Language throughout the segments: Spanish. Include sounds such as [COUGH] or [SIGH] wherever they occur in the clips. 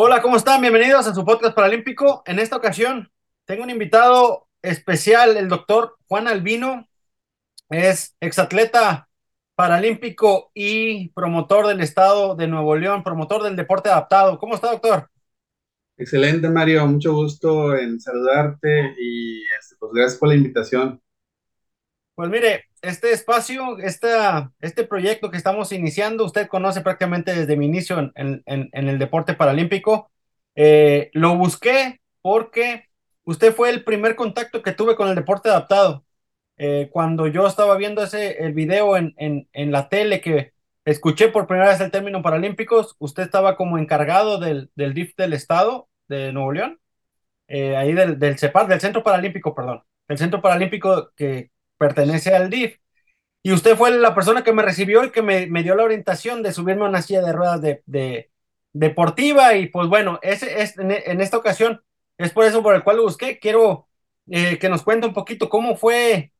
Hola, ¿cómo están? Bienvenidos a su podcast paralímpico. En esta ocasión tengo un invitado especial, el doctor Juan Albino. Es exatleta paralímpico y promotor del estado de Nuevo León, promotor del deporte adaptado. ¿Cómo está, doctor? Excelente, Mario. Mucho gusto en saludarte y este, pues gracias por la invitación. Pues mire, este espacio, esta, este proyecto que estamos iniciando, usted conoce prácticamente desde mi inicio en, en- en- el deporte paralímpico. Eh, lo busqué porque usted fue el primer contacto que tuve con el deporte adaptado. Eh, cuando yo estaba viendo ese el video en, en, la tele que escuché por primera vez el término paralímpicos, usted estaba como encargado del, del DIF del estado de Nuevo León, eh, ahí del, del CEPAR, del Centro Paralímpico, perdón, el Centro Paralímpico que pertenece al DIF. Y usted fue la persona que me recibió y que me, dio la orientación de subirme a una silla de ruedas de, de- deportiva. Y pues bueno, ese es en, esta ocasión es por eso por el cual lo busqué. Quiero eh, que nos cuente un poquito cómo fue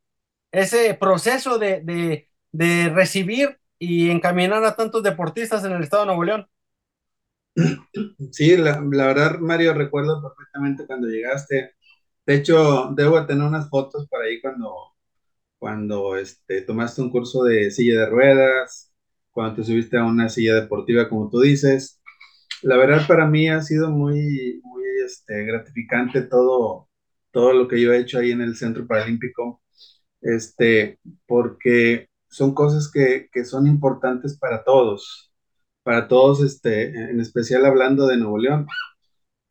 ese proceso de, de, recibir y encaminar a tantos deportistas en el estado de Nuevo León. Sí, la, la verdad, Mario, recuerdo perfectamente cuando llegaste. De hecho, debo de tener unas fotos por ahí cuando, cuando este, tomaste un curso de silla de ruedas, cuando te subiste a una silla deportiva, como tú dices. La verdad, para mí ha sido muy, muy este, gratificante todo, todo lo que yo he hecho ahí en el Centro Paralímpico. este, porque son cosas que, que son importantes para todos, para todos, este, en especial hablando de Nuevo León.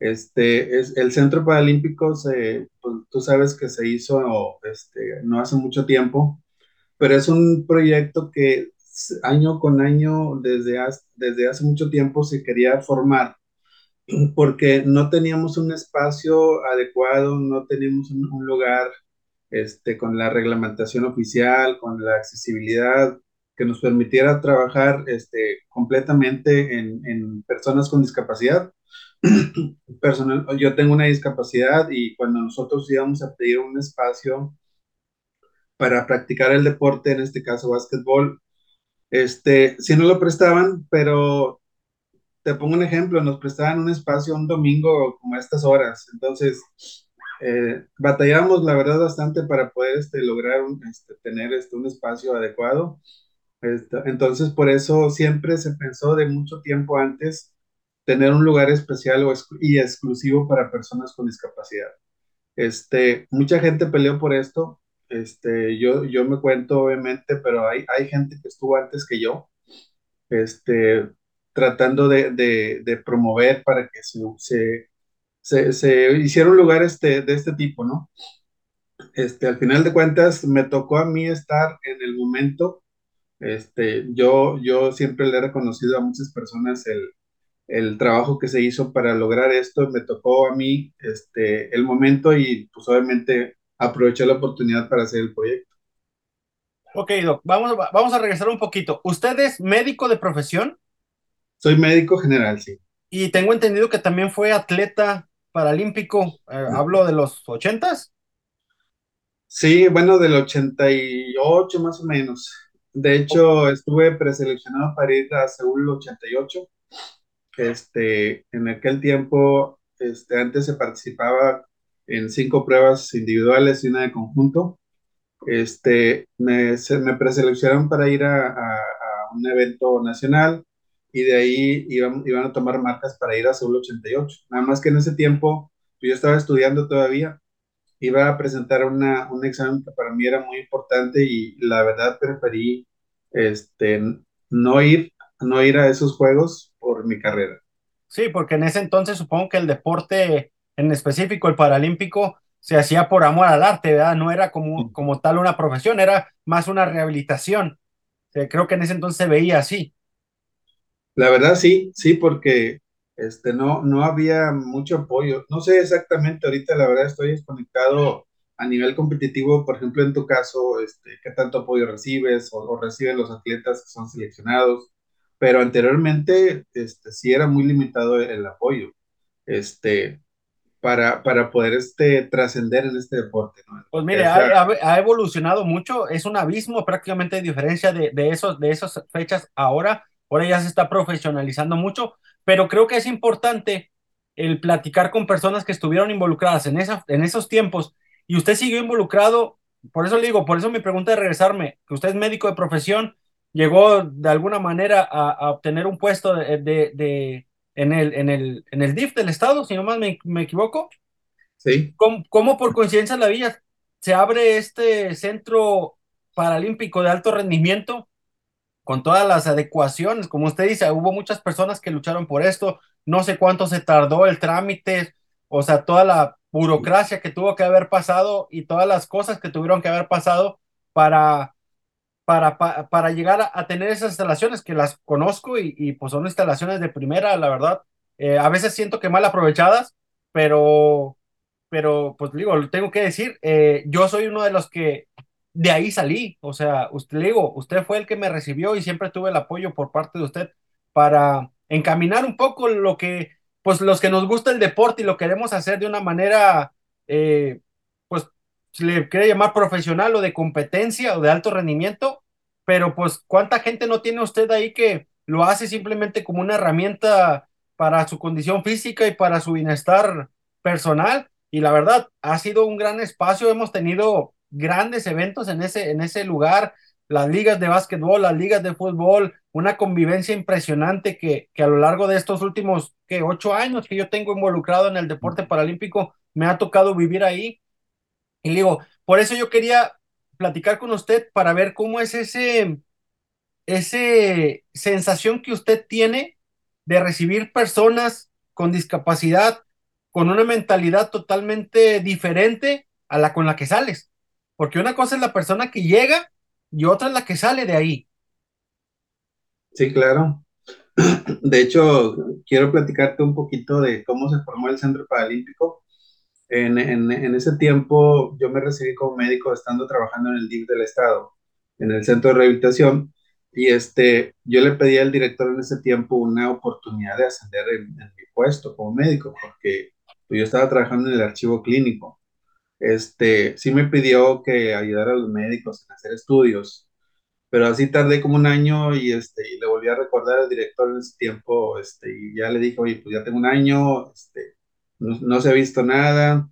Este, es, el Centro Paralímpico, se, pues, tú sabes que se hizo este, no hace mucho tiempo, pero es un proyecto que año con año, desde, hace- desde hace mucho tiempo, se quería formar [CLEARS THROAT] porque no teníamos un espacio adecuado, no teníamos un, un lugar este, con la reglamentación oficial, con la accesibilidad que nos permitiera trabajar este, completamente en, en personas con discapacidad. [CLEARS THROAT] Personal, yo tengo una discapacidad y cuando nosotros íbamos a pedir un espacio para practicar el deporte, en este caso básquetbol, este, sí nos lo prestaban, pero te pongo un ejemplo, nos prestaban un espacio un domingo como a estas horas, entonces eh, batallamos la verdad bastante para poder este, lograr este, tener este, un espacio adecuado. Entonces por eso siempre se pensó de mucho tiempo antes tener un lugar especial o y exclusivo para personas con discapacidad. Este, mucha gente peleó por esto, este, yo, yo me cuento obviamente, pero hay, hay gente que estuvo antes que yo, este, tratando de, de, de promover para que se, se, se, se hiciera un lugar este, de este tipo, ¿no? Este, al final de cuentas, me tocó a mí estar en el momento, este, yo, yo siempre le he reconocido a muchas personas el, el trabajo que se hizo para lograr esto, me tocó a mí este, el momento y pues obviamente aproveché la oportunidad para hacer el proyecto. Ok, Doc, vamos, a- vamos a regresar un poquito. Usted es médico de profesión Soy médico general, sí. y tengo entendido que también fue atleta paralímpico. Eh, hablo de los ochentas. Sí, bueno, del 88 más o menos. De hecho, estuve preseleccionado para ir a Seúl 88. Este, en aquel tiempo, este, antes se participaba en cinco pruebas individuales y una de conjunto. Este, me, se- me preseleccionaron para ir a, a- a un evento nacional y de ahí iban, iban a tomar marcas para ir a Seúl 88. Nada más que en ese tiempo yo estaba estudiando todavía iba a presentar una, un examen que para mí era muy importante y la verdad preferí este, no ir, no ir a esos juegos por mi carrera. Sí, porque en ese entonces supongo que el deporte en específico, el paralímpico, se hacía por amor al arte, ¿verdad? No era como, como tal una profesión, era más una rehabilitación. Eh, creo que en ese entonces se veía así. La verdad sí, sí, porque este, no, no había mucho apoyo. No sé exactamente, ahorita la verdad estoy desconectado a nivel competitivo, por ejemplo, en tu caso, este, qué tanto apoyo recibes o, o reciben los atletas que son seleccionados, pero anteriormente este, sí era muy limitado el, el apoyo este, para, para poder este, trascender en este deporte. ¿no? Pues mire, sea- ha, ha- ha evolucionado mucho, es un abismo prácticamente de diferencia de, de, esos, de esas fechas ahora. Ahora ya se está profesionalizando mucho, pero creo que es importante el platicar con personas que estuvieron involucradas en, esa, en esos tiempos y usted siguió involucrado. Por eso le digo, por eso mi pregunta de regresarme, que usted es médico de profesión, llegó de alguna manera a, a obtener un puesto de, de, de- en, el, en, el, en el DIF del estado, si no más me, me equivoco. sí, ¿Cómo, cómo por coincidencia en la villa se abre este centro paralímpico de alto rendimiento con todas las adecuaciones? Como usted dice, hubo muchas personas que lucharon por esto, no sé cuánto se tardó el trámite, o sea, toda la burocracia que tuvo que haber pasado y todas las cosas que tuvieron que haber pasado para, para, pa- para llegar a, tener esas instalaciones que las conozco y, y, pues son instalaciones de primera, la verdad. Eh, a veces siento que mal aprovechadas, pero pero pues digo, tengo que decir, eh, yo soy uno de los que de ahí salí, o sea, usted le digo, usted fue el que me recibió y siempre tuve el apoyo por parte de usted para encaminar un poco lo que, pues los que nos gusta el deporte y lo queremos hacer de una manera, eh, le quiere llamar profesional o de competencia o de alto rendimiento, pero pues, ¿cuánta gente no tiene usted ahí que lo hace simplemente como una herramienta para su condición física y para su bienestar personal? Y la verdad, ha sido un gran espacio. Hemos tenido grandes eventos en ese, en ese lugar, las ligas de básquetbol, las ligas de fútbol, una convivencia impresionante que, que a lo largo de estos últimos que ocho años que yo tengo involucrado en el deporte paralímpico, me ha tocado vivir ahí. Y digo, por eso yo quería platicar con usted para ver cómo es ese, ese sensación que usted tiene de recibir personas con discapacidad, con una mentalidad totalmente diferente a la con la que sales. Porque una cosa es la persona que llega y otra es la que sale de ahí. sí, claro. [CLEARS THROAT] De hecho, quiero platicarte un poquito de cómo se formó el Centro Paralímpico. En, ese tiempo yo me recibí como médico estando trabajando en el DIF del Estado, en el centro de rehabilitación, y este, yo le pedí al director en ese tiempo una oportunidad de ascender en, en mi puesto como médico, porque pues, yo estaba trabajando en el archivo clínico. Este, sí me pidió que ayudara a los médicos en hacer estudios, pero así tardé como un año y, este, y le volví a recordar al director en ese tiempo, este, y ya le dije, oye, pues ya tengo un año, este, no, se ha visto nada.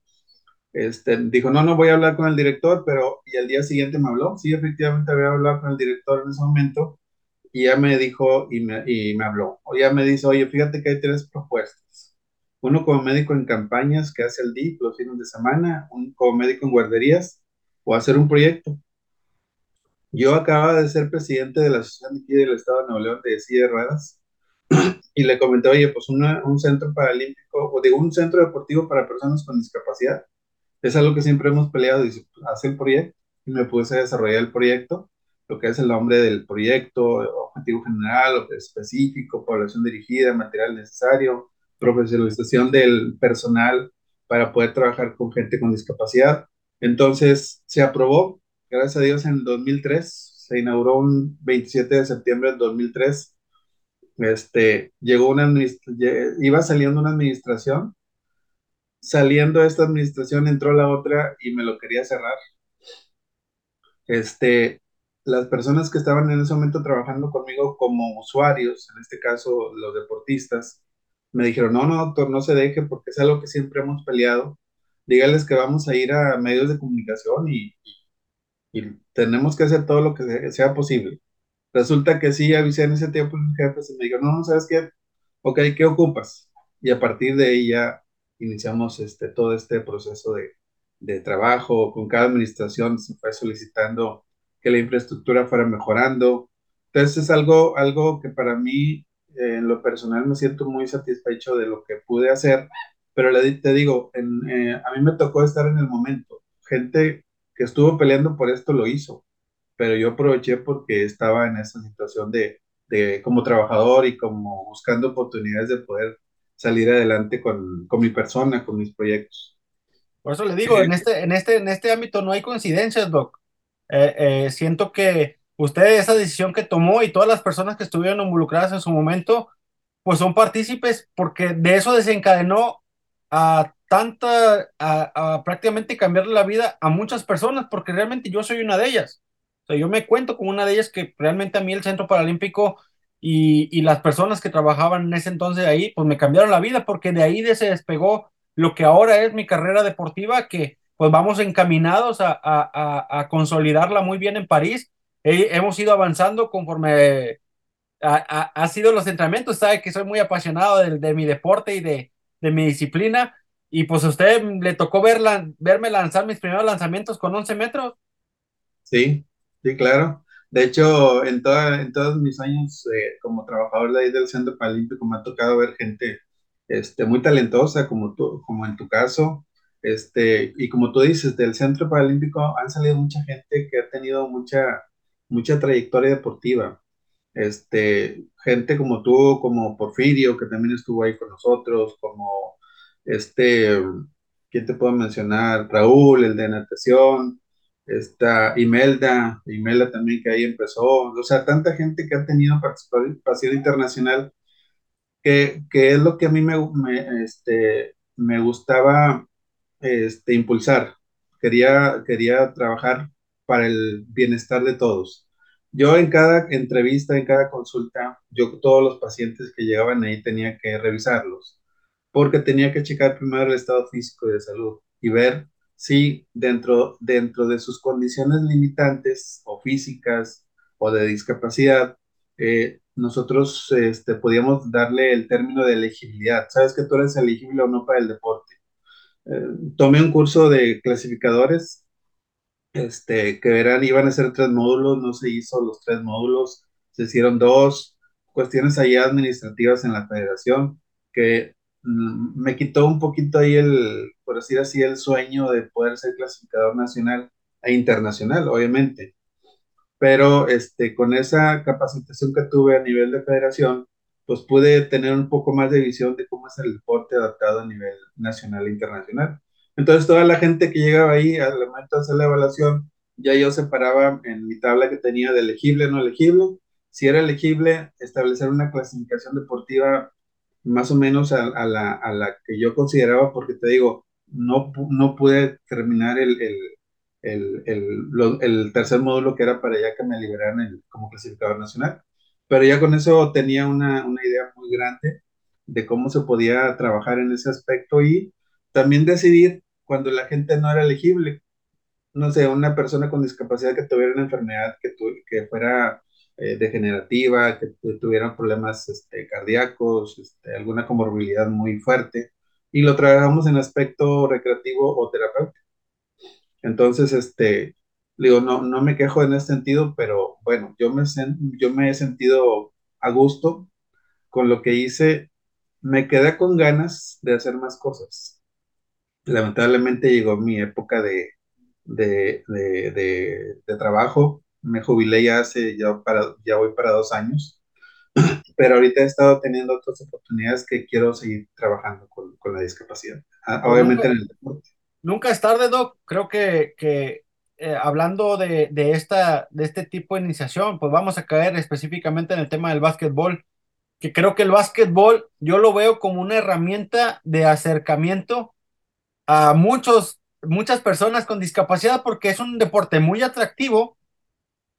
Este, dijo, no, no voy a hablar con el director, pero y al día siguiente me habló. Sí, efectivamente había hablado con el director en ese momento y ya me dijo y me, y me habló. O ya me dice, oye, fíjate que hay tres propuestas. Uno como médico en campañas que hace el DIP los fines de semana, un como médico en guarderías o hacer un proyecto. Yo acababa de ser presidente de la Asociación de aquí del Estado de Nuevo León de silla de y le comenté, oye, pues una, un centro paralímpico, o digo, un centro deportivo para personas con discapacidad. Es algo que siempre hemos peleado, dice, hace el proyecto, y me puse a desarrollar el proyecto, lo que es el nombre del proyecto, objetivo general, específico, población dirigida, material necesario, profesionalización del personal para poder trabajar con gente con discapacidad. Entonces, se aprobó, gracias a Dios, en el 2003, se inauguró un 27 de septiembre del 2003 este, llegó una iba saliendo una administración, saliendo esta administración entró la otra y me lo quería cerrar. Este, las personas que estaban en ese momento trabajando conmigo como usuarios, en este caso los deportistas, me dijeron, no, no, doctor, no se deje porque es algo que siempre hemos peleado. Dígales que vamos a ir a medios de comunicación y, y tenemos que hacer todo lo que sea posible. Resulta que sí, avisé en ese tiempo a mis jefes y me dijeron, no, no, ¿sabes qué? Ok, ¿qué ocupas? Y a partir de ahí ya iniciamos este, todo este proceso de, de trabajo. Con cada administración se fue solicitando que la infraestructura fuera mejorando. Entonces es algo, algo que para mí, eh, en lo personal, me siento muy satisfecho de lo que pude hacer, pero le, te digo, en, eh, a mí me tocó estar en el momento. Gente que estuvo peleando por esto lo hizo, pero yo aproveché porque estaba en esa situación de, de como trabajador y como buscando oportunidades de poder salir adelante con, con mi persona, con mis proyectos. Por eso le digo, en este, en este, en este ámbito no hay coincidencias, Doc. Eh, eh, siento que usted, esa decisión que tomó y todas las personas que estuvieron involucradas en su momento, pues son partícipes porque de eso desencadenó a tanta, a, a prácticamente cambiarle la vida a muchas personas, porque realmente yo soy una de ellas. O sea, yo me cuento como una de ellas que realmente a mí el Centro Paralímpico y, y las personas que trabajaban en ese entonces ahí, pues me cambiaron la vida, porque de ahí se despegó lo que ahora es mi carrera deportiva, que pues vamos encaminados a, a, a, consolidarla muy bien en París. He- hemos ido avanzando conforme ha, ha- sido los entrenamientos, sabe que soy muy apasionado de, mi deporte y de, de mi disciplina, y pues a usted le tocó verla, verme lanzar mis primeros lanzamientos con 11 metros. Sí, sí, claro. De hecho, en, toda, todos mis años eh, como trabajador de ahí del Centro Paralímpico me ha tocado ver gente este, muy talentosa, como tú, como en tu caso. Este, y como tú dices, del Centro Paralímpico han salido mucha gente que ha tenido mucha, mucha trayectoria deportiva. Este, gente como tú, como Porfirio, que también estuvo ahí con nosotros, como este, ¿quién te puedo mencionar? Raúl, el de natación, esta Imelda, Imelda también que ahí empezó, o sea, tanta gente que ha tenido participación internacional, que, que es lo que a mí me, este, me gustaba este, impulsar. Quería, quería trabajar para el bienestar de todos. Yo en cada entrevista, en cada consulta, yo todos los pacientes que llegaban ahí tenía que revisarlos, porque tenía que checar primero el estado físico de salud y ver si dentro, dentro de sus condiciones limitantes o físicas o de discapacidad, eh, nosotros este, podíamos darle el término de elegibilidad. ¿Sabes que tú eres elegible o no para el deporte? Eh, tomé un curso de clasificadores, este, que eran, iban a ser tres módulos, no se hizo los tres módulos, se hicieron dos, cuestiones ahí administrativas en la federación, que me quitó un poquito ahí el, por decir así, el sueño de poder ser clasificador nacional e internacional, obviamente pero este, con esa capacitación que tuve a nivel de federación, pues pude tener un poco más de visión de cómo es el deporte adaptado a nivel nacional e internacional. Entonces, toda la gente que llegaba ahí al momento de hacer la evaluación, ya yo separaba en mi tabla que tenía de elegible no elegible. Si era elegible, establecer una clasificación deportiva más o menos a, la, que yo consideraba, porque te digo, no, no pude terminar el, el, el, el tercer módulo que era para ya que me liberaran el- como clasificador nacional. Pero ya con eso tenía una, una idea muy grande de cómo se podía trabajar en ese aspecto y también decidir cuando la gente no era elegible. No sé, una persona con discapacidad que tuviera una enfermedad que, tu- que fuera eh, degenerativa, que tu- tuviera problemas este, cardíacos, este, alguna comorbilidad muy fuerte, y lo trabajamos en aspecto recreativo o terapéutico. Entonces, este, digo, no, no me quejo en ese sentido, pero bueno, yo me, sen- yo me he sentido a gusto con lo que hice. Me quedé con ganas de hacer más cosas. Lamentablemente llegó mi época de, de, de, de trabajo. Me jubilé ya hace, ya, para, ya voy para dos años, pero ahorita he estado teniendo otras oportunidades que quiero seguir trabajando con, con la discapacidad. Ah, Obviamente nunca, en el deporte. nunca es tarde, Doc. Creo que, que eh, hablando de, de, esta, de este tipo de iniciación, pues vamos a caer específicamente en el tema del básquetbol, que creo que el básquetbol yo lo veo como una herramienta de acercamiento a muchos, muchas personas con discapacidad porque es un deporte muy atractivo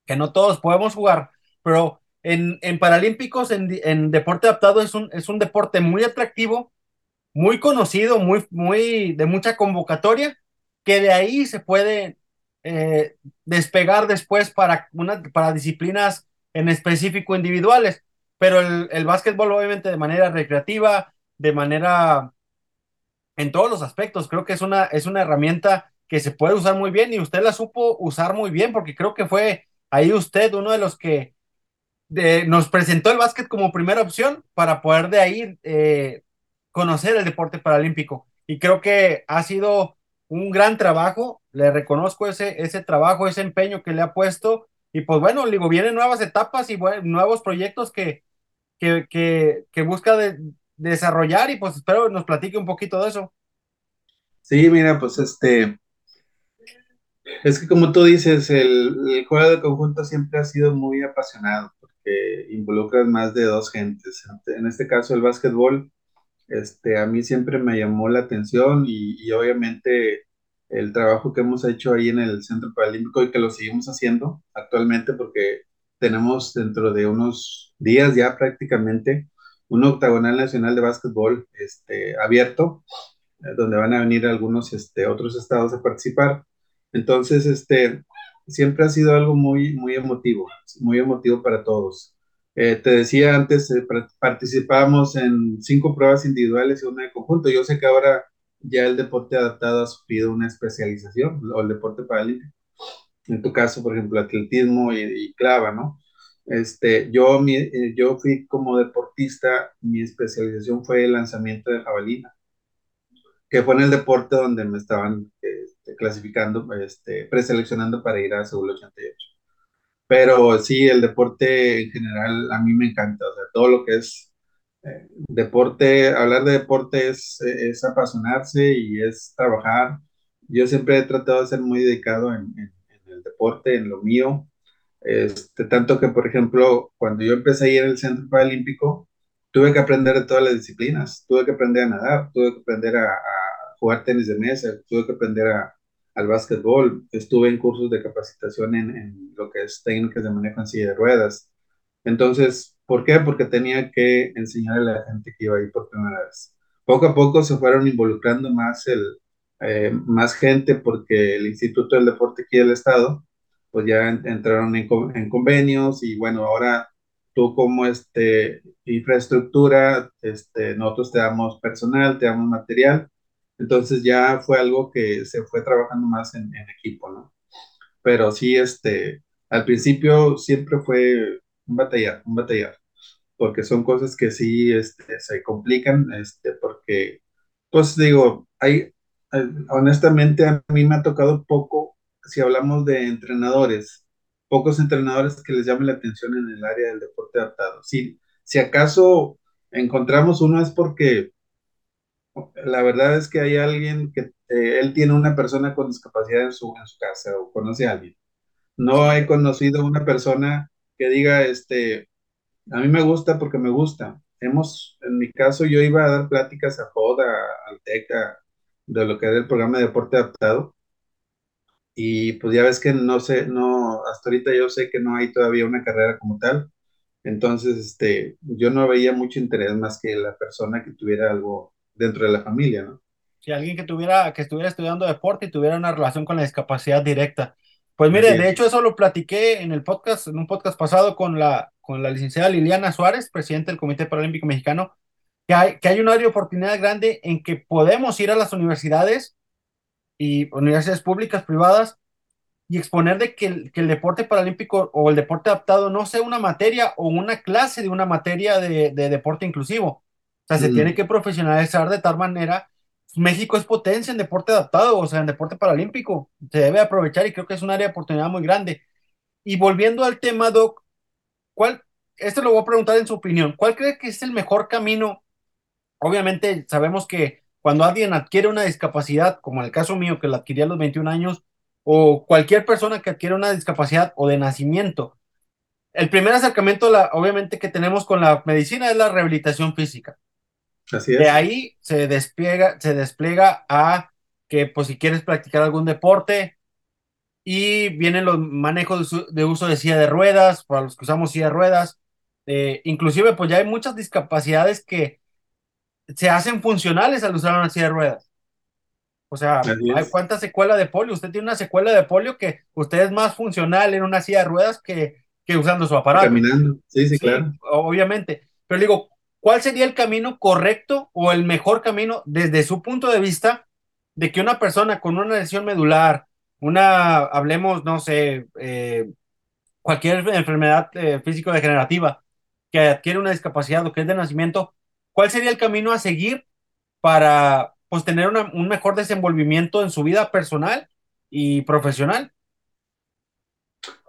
que no todos podemos jugar, pero en, en Paralímpicos, en, en deporte adaptado, es un, es un deporte muy atractivo, muy conocido, muy, muy de mucha convocatoria, que de ahí se puede eh, despegar después para, una, para disciplinas en específico individuales, pero el, el básquetbol obviamente de manera recreativa, de manera en todos los aspectos. Creo que es una, es una herramienta que se puede usar muy bien y usted la supo usar muy bien porque creo que fue ahí usted uno de los que de- nos presentó el básquet como primera opción para poder de ahí eh, conocer el deporte paralímpico. Y creo que ha sido un gran trabajo, le reconozco ese, ese trabajo, ese empeño que le ha puesto. Y pues bueno, digo, vienen nuevas etapas y nuevos proyectos que, que, que, que busca de- desarrollar y pues espero nos platique un poquito de eso. Sí, mira, pues este, es que como tú dices, el, juego de conjunto siempre ha sido muy apasionado porque involucras más de dos gentes. En este caso, el básquetbol, este, a mí siempre me llamó la atención y, y obviamente el trabajo que hemos hecho ahí en el Centro Paralímpico y que lo seguimos haciendo actualmente porque tenemos dentro de unos días ya prácticamente un octagonal nacional de básquetbol este, abierto eh, donde van a venir algunos este, otros estados a participar. Entonces, este, siempre ha sido algo muy, muy emotivo, muy emotivo para todos. Eh, te decía antes, eh, participamos en cinco pruebas individuales y una de conjunto. Yo sé que ahora ya el deporte adaptado ha sufrido una especialización, o el deporte paralímpico. En tu caso, por ejemplo, atletismo y, y clava, ¿no? Este, yo, mi, eh, yo fui como deportista, mi especialización fue el lanzamiento de jabalina que fue en el deporte donde me estaban este, clasificando, este, preseleccionando para ir a Seúl 88. Pero sí, el deporte en general a mí me encanta, o sea, todo lo que es eh, deporte, hablar de deporte es, apasionarse y es trabajar. Yo siempre he tratado de ser muy dedicado en el deporte, en lo mío, este, tanto que, por ejemplo, cuando yo empecé a ir al Centro Paralímpico, tuve que aprender de todas las disciplinas. Tuve que aprender a nadar, tuve que aprender a, a jugar tenis de mesa, tuve que aprender a, al básquetbol. Estuve en cursos de capacitación en, en, lo que es técnicas de manejo en silla de ruedas. Entonces, ¿por qué? Porque tenía que enseñarle a la gente que iba ahí por primera vez. Poco a poco se fueron involucrando más, el, eh, más gente porque el Instituto del Deporte aquí del Estado pues ya entraron en, en, convenios y bueno, ahora tú como este, infraestructura, este, nosotros te damos personal, te damos material, entonces ya fue algo que se fue trabajando más en, en equipo, ¿no? Pero sí, este, al principio siempre fue un batallar, un batallar, porque son cosas que sí este, se complican, este, porque, pues digo, hay, honestamente a mí me ha tocado poco si hablamos de entrenadores, pocos entrenadores que les llamen la atención en el área del deporte adaptado. Si, si acaso encontramos uno es porque la verdad es que hay alguien que eh, él tiene una persona con discapacidad en su, en su casa o conoce a alguien. No he conocido una persona que diga, este, a mí me gusta porque me gusta. Hemos, en mi caso, yo iba a dar pláticas a FODA, al TECA, de lo que era el programa de deporte adaptado y pues ya ves que no sé, no, hasta ahorita yo sé que no hay todavía una carrera como tal, entonces este, yo no veía mucho interés más que la persona que tuviera algo dentro de la familia, ¿no? Si alguien que tuviera, que estuviera estudiando deporte y tuviera una relación con la discapacidad directa. Pues mire, de hecho eso lo platiqué en el podcast, en un podcast pasado con la, con la licenciada Liliana Suárez, presidente del Comité Paralímpico Mexicano, que hay, que hay un área de oportunidad grande en que podemos ir a las universidades y universidades públicas, privadas, y exponer de que el, que el deporte paralímpico o el deporte adaptado no sea una materia o una clase de una materia de, de deporte inclusivo. O sea, se Mm. tiene que profesionalizar de tal manera. México es potencia en deporte adaptado, o sea, en deporte paralímpico. Se debe aprovechar y creo que es un área de oportunidad muy grande. Y volviendo al tema, Doc, ¿cuál, esto lo voy a preguntar en su opinión, ¿cuál cree que es el mejor camino? Obviamente sabemos que cuando alguien adquiere una discapacidad, como en el caso mío, que la adquirí a los 21 años, o cualquier persona que adquiere una discapacidad o de nacimiento, el primer acercamiento, la, obviamente, que tenemos con la medicina es la rehabilitación física. Así De es. ahí se despliega, se despliega a que, pues, si quieres practicar algún deporte, y vienen los manejos de, de uso de silla de ruedas, para los que usamos silla de ruedas. Eh, inclusive, pues ya hay muchas discapacidades que se hacen funcionales al usar una silla de ruedas. O sea, hay es. cuánta secuela de polio. Usted tiene una secuela de polio que usted es más funcional en una silla de ruedas que, que usando su aparato. Caminando. Sí, sí, Sí, claro. obviamente. Pero digo, ¿cuál sería el camino correcto o el mejor camino desde su punto de vista de que una persona con una lesión medular, una, hablemos, no sé, eh, cualquier enfermedad eh, físico-degenerativa que adquiere una discapacidad o que es de nacimiento, ¿cuál sería el camino a seguir para pues, tener un mejor desenvolvimiento en su vida personal y profesional?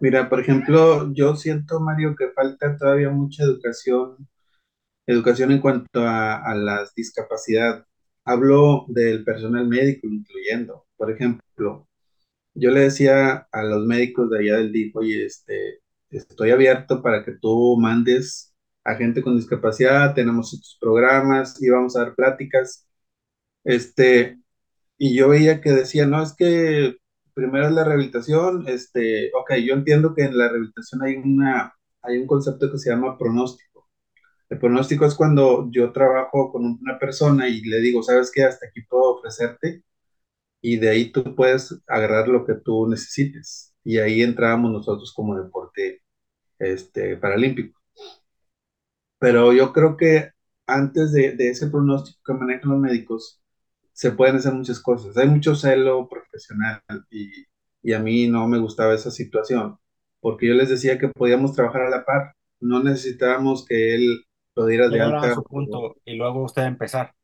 Mira, por ejemplo, yo siento, Mario, que falta todavía mucha educación, educación en cuanto a, a las discapacidad. Hablo del personal médico, incluyendo, por ejemplo, yo le decía a los médicos de allá del DIF, oye, este, estoy abierto para que tú mandes a gente con discapacidad, tenemos estos programas y vamos a dar pláticas, este, y yo veía que decía, no, es que primero es la rehabilitación, este, ok, yo entiendo que en la rehabilitación hay una, hay un concepto que se llama pronóstico. El pronóstico es cuando yo trabajo con una persona y le digo, ¿sabes qué? Hasta aquí puedo ofrecerte y de ahí tú puedes agarrar lo que tú necesites. Y ahí entrábamos nosotros como deporte este, paralímpico. Pero yo creo que antes de, de ese pronóstico que manejan los médicos, se pueden hacer muchas cosas. Hay mucho celo profesional y, y a mí no me gustaba esa situación, porque yo les decía que podíamos trabajar a la par, no necesitábamos que él lo diera de alta. su punto y luego usted empezar.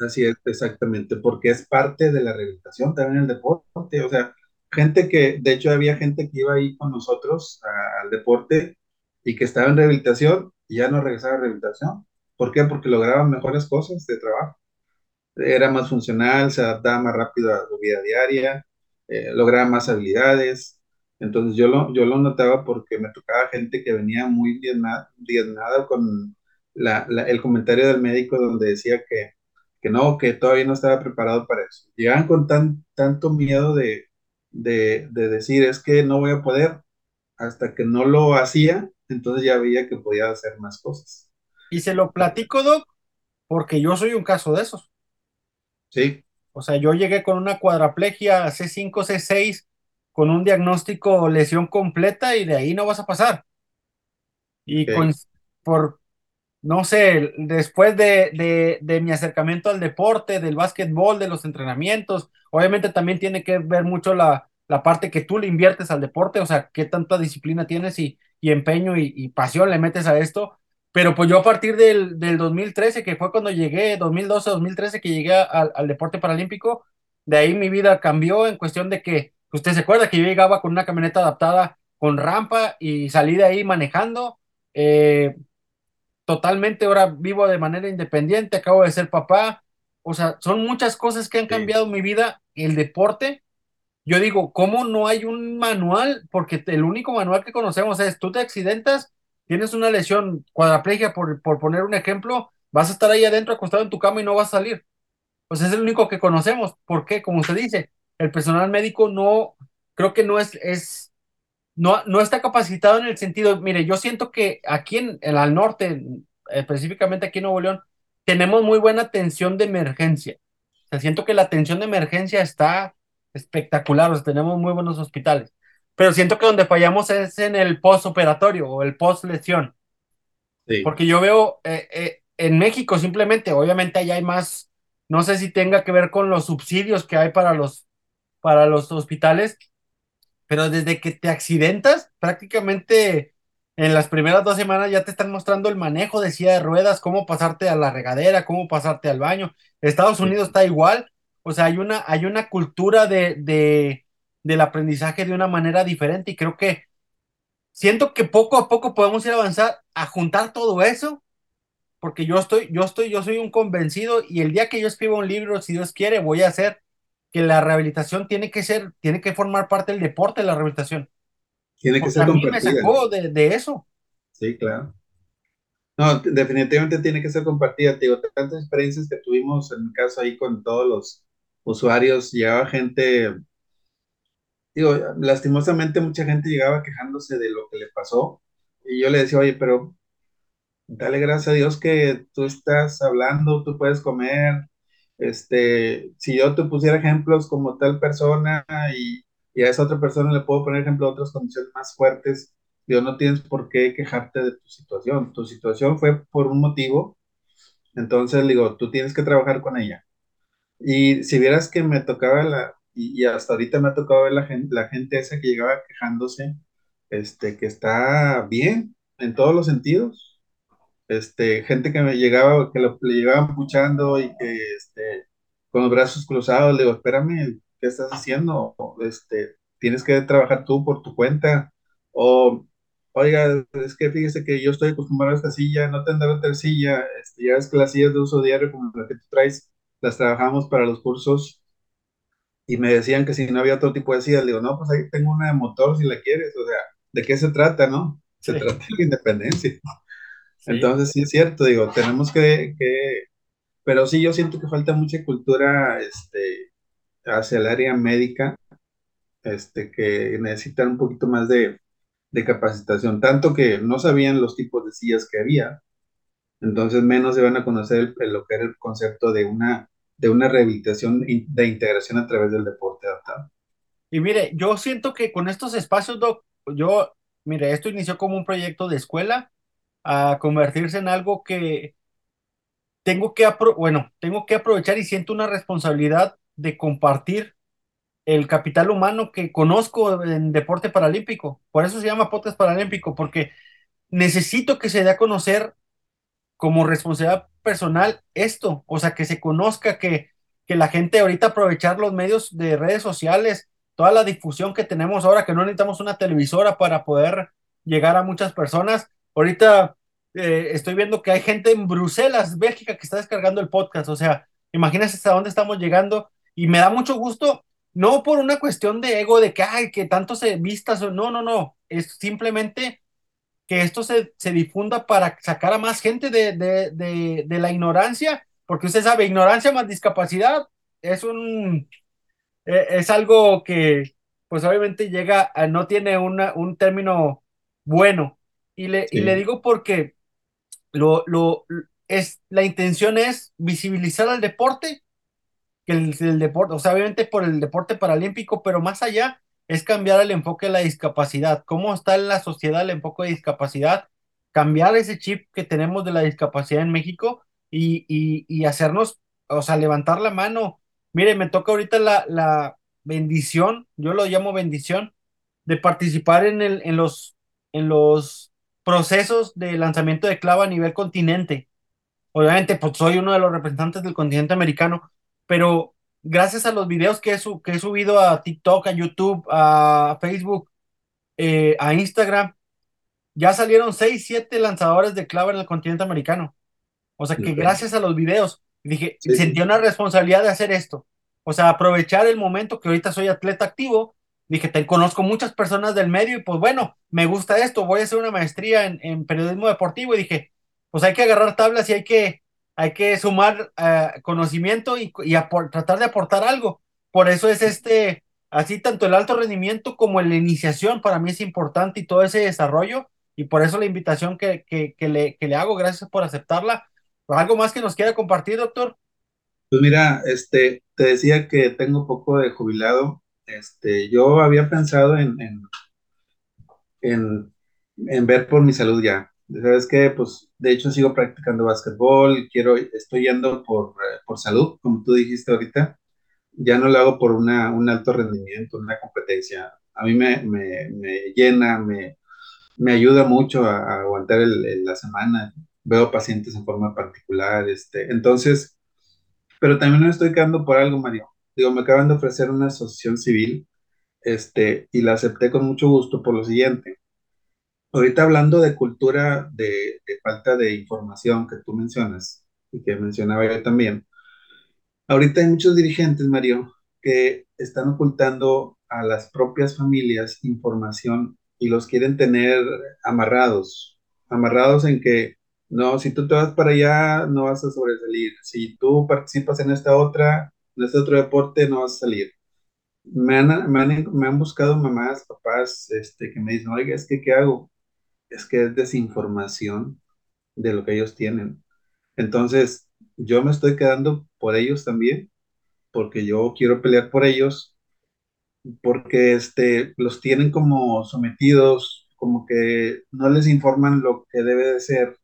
Así es, exactamente, porque es parte de la rehabilitación también el deporte. O sea, gente que, de hecho, había gente que iba ahí con nosotros a- al deporte y que estaba en rehabilitación y ya no regresaba a rehabilitación. ¿Por qué? Porque lograban mejores cosas de trabajo era más funcional, se adaptaba más rápido a su vida diaria, eh, lograba más habilidades. Entonces yo lo, yo lo notaba porque me tocaba gente que venía muy diezmada, diezmada con la, la- el comentario del médico donde decía que, que no, que todavía no estaba preparado para eso. Llegaban con tan, tanto miedo de, de, de decir es que no voy a poder hasta que no lo hacía, entonces ya veía que podía hacer más cosas. Y se lo platico, Doc, porque yo soy un caso de esos. Sí, O sea, yo llegué con una cuadraplegia C5, C6, con un diagnóstico lesión completa y de ahí no vas a pasar. Y con, por, no sé, después de, de, de mi acercamiento al deporte, del básquetbol, de los entrenamientos, obviamente también tiene que ver mucho la, la parte que tú le inviertes al deporte, o sea, qué tanta disciplina tienes y, y empeño y, y pasión le metes a esto. Pero pues yo a partir del, del 2013, que fue cuando llegué, 2012, 2013, que llegué al, al deporte paralímpico, de ahí mi vida cambió en cuestión de que, usted se acuerda que yo llegaba con una camioneta adaptada con rampa y salí de ahí manejando. Eh, totalmente ahora vivo de manera independiente, acabo de ser papá, o sea, son muchas cosas que han sí, cambiado mi vida, el deporte. Yo digo, ¿cómo no hay un manual? Porque el único manual que conocemos es, tú te accidentas, tienes una lesión cuadraplegia, por, por poner un ejemplo, vas a estar ahí adentro acostado en tu cama y no vas a salir. Pues es el único que conocemos. ¿Por qué? Como usted dice, el personal médico no, creo que no es, es no, no está capacitado en el sentido, mire, yo siento que aquí en, en al norte, específicamente aquí en Nuevo León, tenemos muy buena atención de emergencia. O sea, siento que la atención de emergencia está espectacular, o sea, tenemos muy buenos hospitales. Pero siento que donde fallamos es en el postoperatorio o el post lesión. sí. Porque yo veo eh, eh, en México simplemente, obviamente allá hay más, no sé si tenga que ver con los subsidios que hay para los, para los hospitales, pero desde que te accidentas, prácticamente en las primeras dos semanas ya te están mostrando el manejo de silla de ruedas, cómo pasarte a la regadera, cómo pasarte al baño. Estados sí. Unidos está igual, o sea, hay una, hay una cultura de, de, del aprendizaje de una manera diferente y creo que siento que poco a poco podemos ir a avanzar a juntar todo eso, porque yo estoy, yo estoy, yo soy un convencido y el día que yo escriba un libro, si Dios quiere, voy a hacer que la rehabilitación tiene que ser, tiene que formar parte del deporte de la rehabilitación. Tiene que ser a mí me compartida. sacó de, de eso. Sí, claro. No, definitivamente tiene que ser compartida. Te digo, tantas experiencias que tuvimos en mi caso ahí con todos los usuarios, llegaba gente, digo, lastimosamente mucha gente llegaba quejándose de lo que le pasó y yo le decía, oye, pero dale gracias a Dios que tú estás hablando, tú puedes comer. Este, si yo te pusiera ejemplos como tal persona y, y a esa otra persona le puedo poner ejemplo de otras condiciones más fuertes, Dios no tienes por qué quejarte de tu situación. Tu situación fue por un motivo, entonces digo, tú tienes que trabajar con ella. Y si vieras que me tocaba la, y, hasta ahorita me ha tocado ver la gente, la gente esa que llegaba quejándose, este, que está bien en todos los sentidos. Este, gente que me llegaba, que lo, le llegaban puchando y que este, con los brazos cruzados, le digo, espérame, ¿qué estás haciendo? Este, tienes que trabajar tú por tu cuenta. O, oiga, es que fíjese que yo estoy acostumbrado a esta silla, no tendrá otra silla. Este, ya ves que las sillas de uso diario, como la que tú traes, las trabajamos para los cursos y me decían que si no había otro tipo de silla, le digo, no, pues ahí tengo una de motor si la quieres, o sea, ¿de qué se trata, no? Se Sí. trata de la independencia. Sí. Entonces, sí es cierto, digo, tenemos que, que, pero sí yo siento que falta mucha cultura, este, hacia el área médica, este, que necesitan un poquito más de, de capacitación, tanto que no sabían los tipos de sillas que había, entonces menos se van a conocer el- el- lo que era el concepto de una, de una rehabilitación de integración a través del deporte adaptado. Y mire, yo siento que con estos espacios, Doc, yo, mire, esto inició como un proyecto de escuela a convertirse en algo que tengo que, bueno, tengo que aprovechar y siento una responsabilidad de compartir el capital humano que conozco en deporte paralímpico. Por eso se llama Podcast Paralímpico, porque necesito que se dé a conocer como responsabilidad personal esto, o sea, que se conozca que, que la gente ahorita aprovechar los medios de redes sociales, toda la difusión que tenemos ahora, que no necesitamos una televisora para poder llegar a muchas personas. Ahorita eh, estoy viendo que hay gente en Bruselas, Bélgica, que está descargando el podcast, o sea, imagínense hasta dónde estamos llegando y me da mucho gusto, no por una cuestión de ego, de que, ay, que tanto se vistas, no, no, no, es simplemente que esto se, se difunda para sacar a más gente de, de, de, de la ignorancia, porque usted sabe, ignorancia más discapacidad es un, eh, es algo que pues obviamente llega a, no tiene una, un término bueno. Y le, y le digo porque lo, lo, es, la intención es visibilizar al deporte que el, el deporte, o sea, obviamente por el deporte paralímpico, pero más allá es cambiar el enfoque de la discapacidad. ¿Cómo está en la sociedad el enfoque de discapacidad? Cambiar ese chip que tenemos de la discapacidad en México y, y, y hacernos, o sea, levantar la mano. Mire, me toca ahorita la, la bendición, yo lo llamo bendición, de participar en, el, en, los, en los procesos de lanzamiento de clava a nivel continente. Obviamente, pues soy uno de los representantes del continente americano, pero gracias a los videos que he, su- que he subido a TikTok, a YouTube, a Facebook, eh, a Instagram, ya salieron seis, siete lanzadores de clava en el continente americano. O sea que gracias a los videos, dije, Sí, sentí una responsabilidad de hacer esto. O sea, aprovechar el momento que ahorita soy atleta activo. Dije, te conozco muchas personas del medio y pues bueno, me gusta esto, voy a hacer una maestría en, en periodismo deportivo y dije, pues hay que agarrar tablas y hay que, hay que sumar eh, conocimiento y, y tratar de aportar algo. Por eso es este, así tanto el alto rendimiento como la iniciación para mí es importante y todo ese desarrollo y por eso la invitación que, que, le, que le hago, gracias por aceptarla ¿Algo más que nos quiera compartir, doctor? Pues mira, este, te decía que tengo poco de jubilado. Este, yo había pensado en, en, en, en ver por mi salud ya. ¿Sabes qué? Pues de hecho sigo practicando básquetbol, quiero, estoy yendo por, eh, por salud, como tú dijiste ahorita. Ya no lo hago por una, un alto rendimiento, una competencia. A mí me, me, me llena, me, me ayuda mucho a, a aguantar el- el- la semana. Veo pacientes en forma particular, este, entonces, pero también me estoy quedando por algo, Mario. Digo, me acaban de ofrecer una asociación civil, este, y la acepté con mucho gusto por lo siguiente. Ahorita hablando de cultura de, de falta de información que tú mencionas y que mencionaba yo también, ahorita hay muchos dirigentes, Mario, que están ocultando a las propias familias información y los quieren tener amarrados, amarrados en que no, si tú te vas para allá no vas a sobresalir, si tú participas en esta otra, en este otro deporte no vas a salir. Me han, me han, me han buscado mamás, papás, este, que me dicen, oiga, es que, ¿qué hago? Es que es desinformación de lo que ellos tienen. Entonces, yo me estoy quedando por ellos también, porque yo quiero pelear por ellos, porque este, los tienen como sometidos, como que no les informan lo que debe de ser.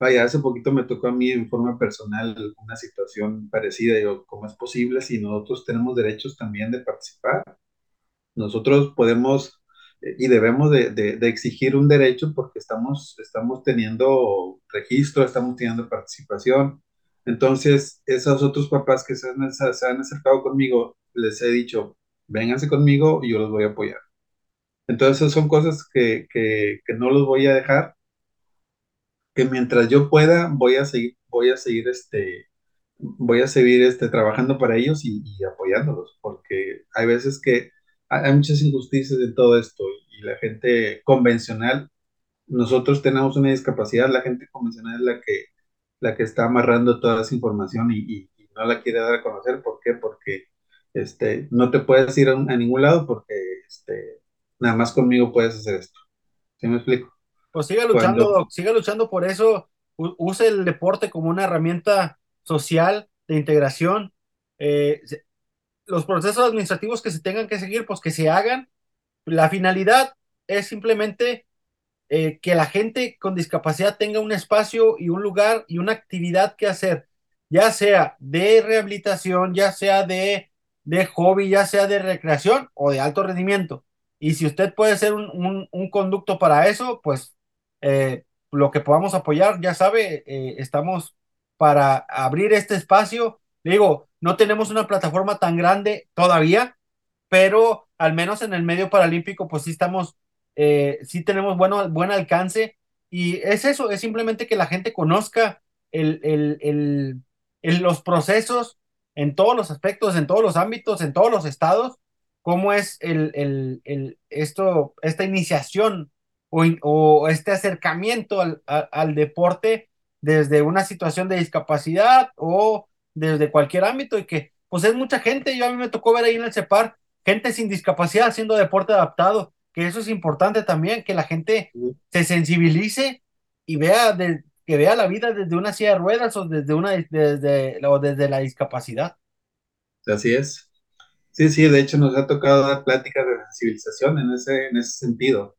Vaya, hace poquito me tocó a mí en forma personal una situación parecida. Digo, ¿cómo es posible si nosotros tenemos derechos también de participar? Nosotros podemos y debemos de, de, exigir un derecho porque estamos, estamos teniendo registro, estamos teniendo participación. Entonces, esos otros papás que se han, se han acercado conmigo, les he dicho, vénganse conmigo y yo los voy a apoyar. Entonces, son cosas que, que, que no los voy a dejar, que mientras yo pueda, voy a seguir, voy a seguir este, voy a seguir este, trabajando para ellos y apoyándolos, porque hay veces que hay, muchas injusticias en todo esto y, la gente convencional, nosotros tenemos una discapacidad, la gente convencional es la que, la que está amarrando toda esa información y, y, y no la quiere dar a conocer. ¿Por qué? Porque este, no te puedes ir a, a ningún lado porque este, nada más conmigo puedes hacer esto. ¿Sí me explico? Pues siga luchando, Cuando, siga luchando por eso. Use el deporte como una herramienta social de integración. Eh, los procesos administrativos que se tengan que seguir, pues que se hagan. La finalidad es simplemente eh, que la gente con discapacidad tenga un espacio y un lugar y una actividad que hacer, ya sea de rehabilitación, ya sea de, de hobby, ya sea de recreación o de alto rendimiento. Y si usted puede ser un, un, conducto para eso, pues eh, lo que podamos apoyar, ya sabe, eh, estamos para abrir este espacio. Digo, no tenemos una plataforma tan grande todavía, pero al menos en el medio paralímpico, pues sí estamos, eh, sí tenemos bueno, buen alcance. Y es eso, es simplemente que la gente conozca el, el, el, los procesos en todos los aspectos, en todos los ámbitos, en todos los estados, cómo es el, esto, esta iniciación o, o este acercamiento al, al deporte desde una situación de discapacidad o desde cualquier ámbito y que pues es mucha gente, yo a mí me tocó ver ahí en el CEPAR gente sin discapacidad haciendo deporte adaptado, que eso es importante también, que la gente se sensibilice y vea de- que vea la vida desde una silla de ruedas o desde una desde, o desde la discapacidad. así es. Sí, sí, de hecho nos ha tocado dar pláticas de sensibilización en ese, en ese sentido,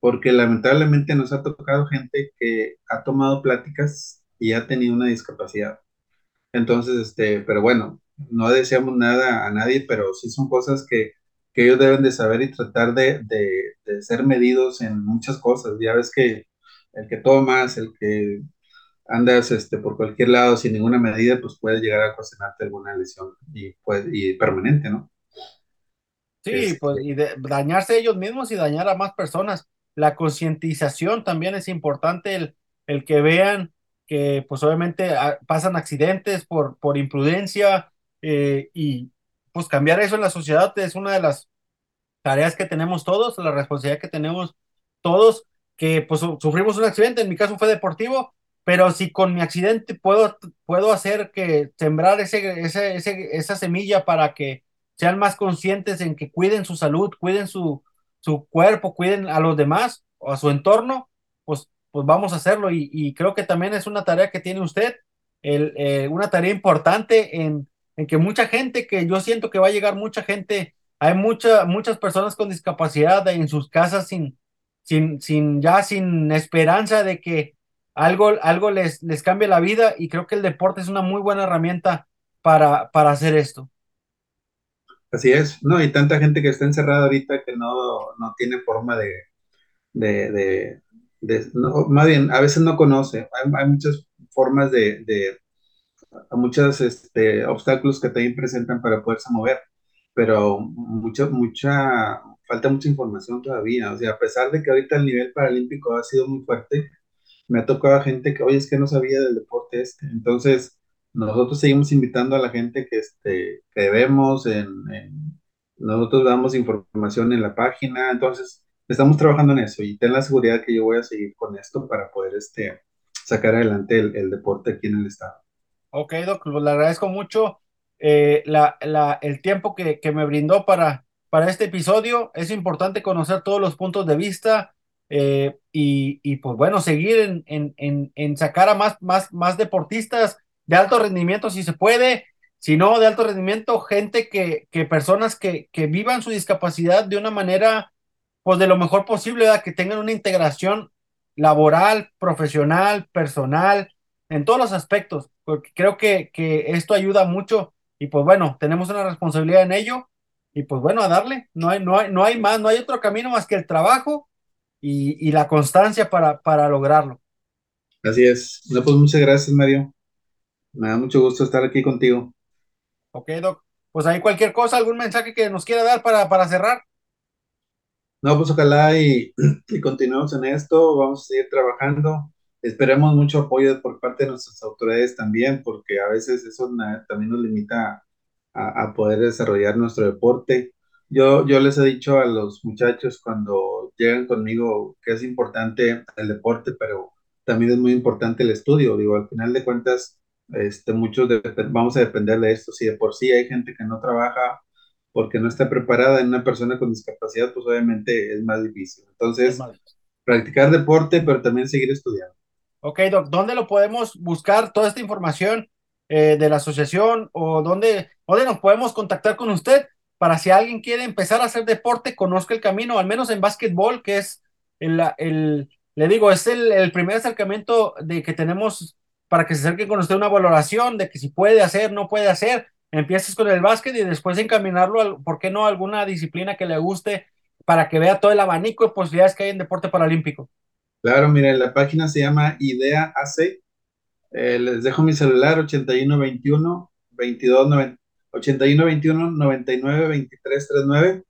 porque lamentablemente nos ha tocado gente que ha tomado pláticas y ha tenido una discapacidad. Entonces, este, pero bueno, no deseamos nada a nadie, pero sí son cosas que, que ellos deben de saber y tratar de, de, de ser medidos en muchas cosas. Ya ves que el que tomas, el que andas este, por cualquier lado sin ninguna medida, pues puede llegar a ocasionarte alguna lesión y, pues, y permanente, ¿no? Sí, pues Este, y de, dañarse ellos mismos y dañar a más personas. La concientización también es importante, el, el que vean que pues obviamente ah, pasan accidentes por, por imprudencia eh, y pues cambiar eso en la sociedad es una de las tareas que tenemos todos, la responsabilidad que tenemos todos, que pues su- sufrimos un accidente, en mi caso fue deportivo, pero si con mi accidente puedo, puedo hacer que sembrar ese, ese, esa semilla para que sean más conscientes en que cuiden su salud, cuiden su, su cuerpo, cuiden a los demás o a su entorno, pues, pues vamos a hacerlo y, creo que también es una tarea que tiene usted, el, eh, una tarea importante en, en que mucha gente, que yo siento que va a llegar mucha gente hay mucha, muchas personas con discapacidad en sus casas sin, sin, sin, ya sin esperanza de que algo, algo les, les cambie la vida y creo que el deporte es una muy buena herramienta para, para hacer esto. así es, ¿no? Y tanta gente que está encerrada ahorita que no, no tiene forma de, de, de- más bien, a veces no conoce. Hay, muchas formas de, de muchos este, obstáculos que también presentan para poderse mover, pero mucha, mucha, falta mucha información todavía. O sea, a pesar de que ahorita el nivel paralímpico ha sido muy fuerte, me ha tocado gente que, oye, es que no sabía del deporte este. Entonces, nosotros seguimos invitando a la gente que, este, que vemos nosotros damos información en la página, entonces estamos trabajando en eso y ten la seguridad que yo voy a seguir con esto para poder este, sacar adelante el, deporte aquí en el estado. Ok, Doc, pues le agradezco mucho eh, la, la, el tiempo que, que me brindó para, para este episodio. Es importante conocer todos los puntos de vista eh, y, y, pues bueno, seguir en, en, en, en sacar a más, más, más deportistas de alto rendimiento si se puede, si no de alto rendimiento, gente que, que personas que, que vivan su discapacidad de una manera pues de lo mejor posible, ¿verdad? Que tengan una integración laboral, profesional, personal en todos los aspectos, porque creo que, que esto ayuda mucho y pues bueno, tenemos una responsabilidad en ello y pues bueno, a darle, no hay, no hay, no hay más, no hay otro camino más que el trabajo y, y la constancia para, para lograrlo. Así es. No, pues muchas gracias, Mario. Me da mucho gusto estar aquí contigo. Ok, Doc. Pues ahí cualquier cosa, algún mensaje que nos quiera dar para, para cerrar. No, pues ojalá y, [CLEARS THROAT] y continuemos en esto, vamos a seguir trabajando. Esperemos mucho apoyo por parte de nuestras autoridades también, porque a veces eso también nos limita a, a poder desarrollar nuestro deporte. Yo, yo les he dicho a los muchachos cuando llegan conmigo que es importante el deporte, pero también es muy importante el estudio. Digo, al final de cuentas, este, muchos de- vamos a depender de esto. Si de por sí hay gente que no trabaja porque no está preparada en una persona con discapacidad, pues obviamente es más difícil. Entonces, practicar deporte, pero también seguir estudiando. Ok, Doc, ¿dónde lo podemos buscar toda esta información eh, de la asociación o dónde, dónde nos podemos contactar con usted para si alguien quiere empezar a hacer deporte, conozca el camino, al menos en básquetbol, que es el, el le digo, es el, el primer acercamiento de que tenemos para que se acerquen con usted una valoración de que si puede hacer, no puede hacer. Empieces con el básquet y después encaminarlo, al, ¿por qué no? alguna disciplina que le guste para que vea todo el abanico de posibilidades que hay en deporte paralímpico. Claro, miren, la página se llama IDEA AC. Eh, les dejo mi celular 8121 22 90 8121 99 23 39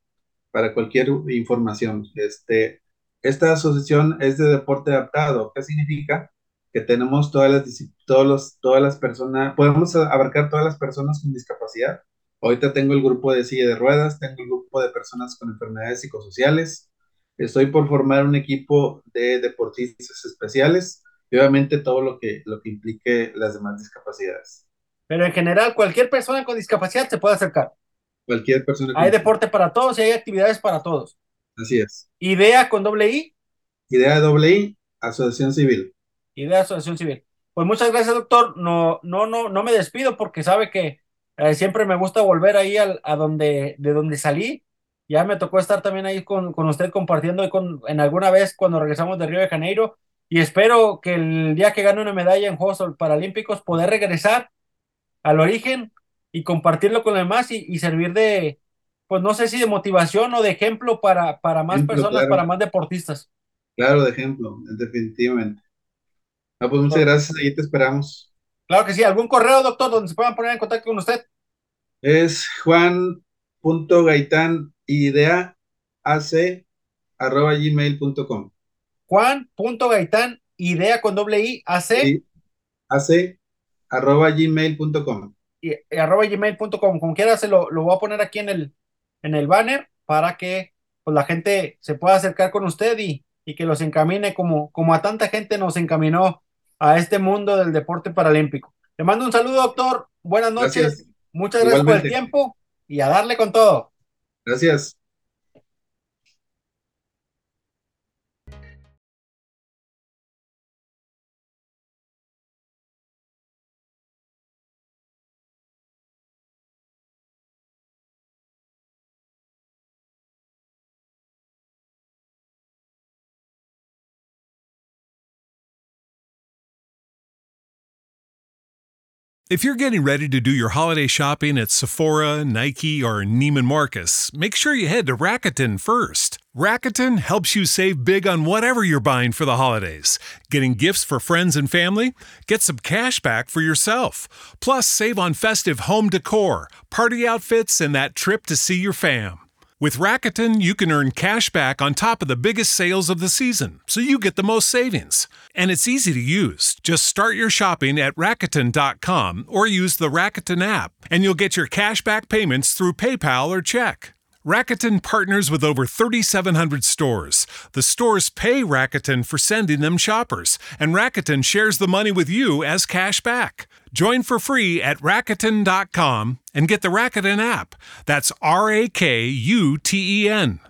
para cualquier información. Este, esta asociación es de deporte adaptado. ¿Qué significa? Que tenemos todas las, todos los, todas las personas, podemos abarcar todas las personas con discapacidad. Ahorita tengo el grupo de silla de ruedas, tengo el grupo de personas con enfermedades psicosociales. Estoy por formar un equipo de deportistas especiales y obviamente todo lo que, lo que implique las demás discapacidades. Pero en general, cualquier persona con discapacidad se puede acercar. Cualquier persona con Hay deporte para todos y hay actividades para todos. Así es. Idea con doble I, Idea doble I, Asociación Civil. Idea Asociación Civil. Pues muchas gracias, doctor. No, no, no, no me despido porque sabe que eh, siempre me gusta volver ahí al, a donde, de donde salí. Ya me tocó estar también ahí con, con usted compartiendo con, en alguna vez cuando regresamos de Río de Janeiro. Y espero que el día que gane una medalla en Juegos Paralímpicos poder regresar al origen y compartirlo con los demás y, y servir de, pues no sé si de motivación o de ejemplo para, para más Ejemplo, personas, claro. para más deportistas. Claro, de ejemplo, definitivamente. Ah, pues muchas gracias, ahí te esperamos. Claro que sí. ¿Algún correo, doctor, donde se puedan poner en contacto con usted? Es juan.gaitán idea ac arroba gmail.com. Juan.gaitán, idea con doble I, AC, Y ac arroba gmail.com. y, y arroba gmail.com. Como quiera, se lo, lo voy a poner aquí en el, en el banner para que pues, la gente se pueda acercar con usted y, y que los encamine como, como a tanta gente nos encaminó a este mundo del deporte paralímpico. Le mando un saludo, doctor. Buenas noches. Gracias. Muchas gracias por el tiempo y a darle con todo. Gracias. If you're getting ready to do your holiday shopping at Sephora, Nike, or Neiman Marcus, make sure you head to Rakuten first. Rakuten helps you save big on whatever you're buying for the holidays. Getting gifts for friends and family? Get some cash back for yourself. Plus, save on festive home decor, party outfits, and that trip to see your fam. With Rakuten, you can earn cash back on top of the biggest sales of the season, so you get the most savings. And it's easy to use. Just start your shopping at Rakuten.com or use the Rakuten app, and you'll get your cash back payments through PayPal or check. Rakuten partners with over 3,700 stores. The stores pay Rakuten for sending them shoppers, and Rakuten shares the money with you as cash back. Join for free at Rakuten.com and get the Rakuten app. That's R A K U T E N.